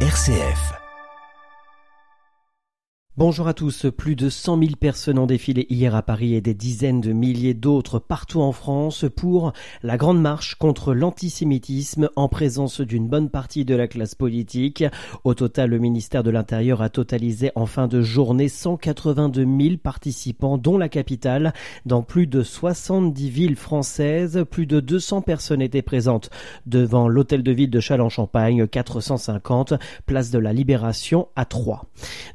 RCF. Bonjour à tous. Plus de 100 000 personnes ont défilé hier à Paris et des dizaines de milliers d'autres partout en France pour la grande marche contre l'antisémitisme en présence d'une bonne partie de la classe politique. Au total, le ministère de l'Intérieur a totalisé en fin de journée 182 000 participants, dont la capitale. Dans plus de 70 villes françaises, plus de 200 personnes étaient présentes devant l'hôtel de ville de Châlons-Champagne, 450, place de la Libération à Troyes.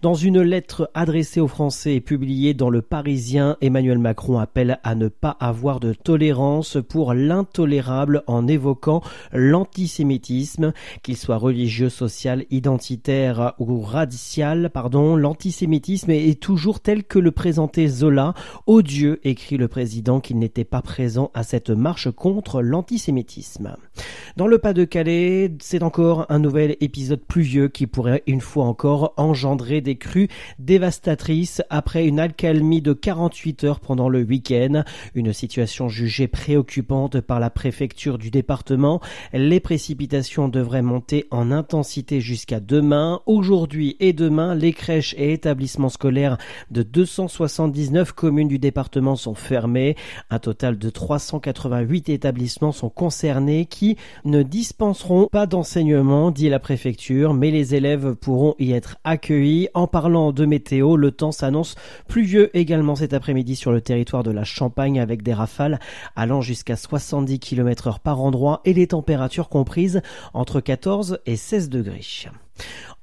Dans une lettre adressé aux Français et publié dans le Parisien, Emmanuel Macron appelle à ne pas avoir de tolérance pour l'intolérable en évoquant l'antisémitisme, qu'il soit religieux, social, identitaire ou racial, pardon, l'antisémitisme est toujours tel que le présentait Zola, odieux, écrit le président qu'il n'était pas présent à cette marche contre l'antisémitisme. Dans le Pas-de-Calais, c'est encore un nouvel épisode pluvieux qui pourrait une fois encore engendrer des crues dévastatrice après une accalmie de 48 heures pendant le week-end, une situation jugée préoccupante par la préfecture du département. Les précipitations devraient monter en intensité jusqu'à demain. Aujourd'hui et demain, les crèches et établissements scolaires de 279 communes du département sont fermés. Un total de 388 établissements sont concernés qui ne dispenseront pas d'enseignement, dit la préfecture, mais les élèves pourront y être accueillis. En parlant de météo, le temps s'annonce pluvieux également cet après-midi sur le territoire de la Champagne avec des rafales allant jusqu'à 70 km heure par endroit et les températures comprises entre 14 et 16 degrés.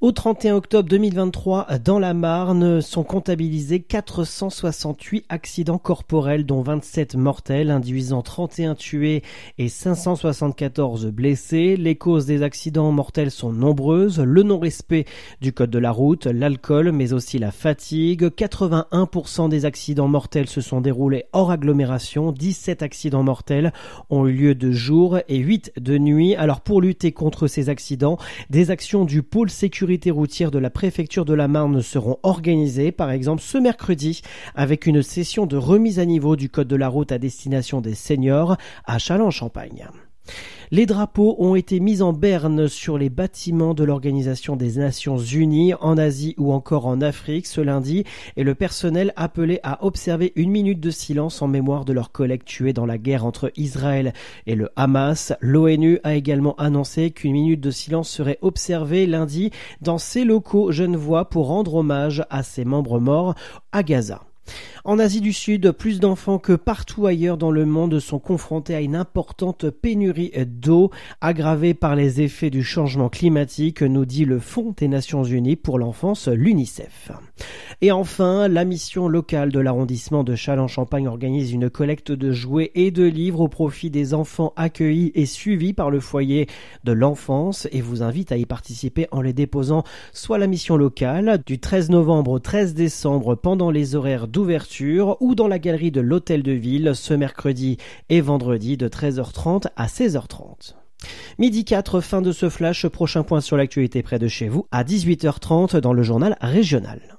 Au 31 octobre 2023, dans la Marne, sont comptabilisés 468 accidents corporels, dont 27 mortels, induisant 31 tués et 574 blessés. Les causes des accidents mortels sont nombreuses. Le non-respect du code de la route, l'alcool, mais aussi la fatigue. 81% des accidents mortels se sont déroulés hors agglomération. 17 accidents mortels ont eu lieu de jour et 8 de nuit. Alors pour lutter contre ces accidents, des actions du pôle sécurité routière de la préfecture de la Marne seront organisées, par exemple ce mercredi, avec une session de remise à niveau du code de la route à destination des seniors à Châlons-Champagne. Les drapeaux ont été mis en berne sur les bâtiments de l'Organisation des Nations Unies en Asie ou encore en Afrique ce lundi et le personnel appelé à observer une minute de silence en mémoire de leurs collègues tués dans la guerre entre Israël et le Hamas. L'ONU a également annoncé qu'une minute de silence serait observée lundi dans ses locaux genevois pour rendre hommage à ses membres morts à Gaza. En Asie du Sud, plus d'enfants que partout ailleurs dans le monde sont confrontés à une importante pénurie d'eau aggravée par les effets du changement climatique, nous dit le Fonds des Nations Unies pour l'enfance, l'UNICEF. Et enfin, la mission locale de l'arrondissement de Châlons-Champagne organise une collecte de jouets et de livres au profit des enfants accueillis et suivis par le foyer de l'enfance et vous invite à y participer en les déposant soit la mission locale du 13 novembre au 13 décembre pendant les horaires ou dans la galerie de l'hôtel de ville ce mercredi et vendredi de 13h30 à 16h30. Midi 4, fin de ce flash, prochain point sur l'actualité près de chez vous à 18h30 dans le journal régional.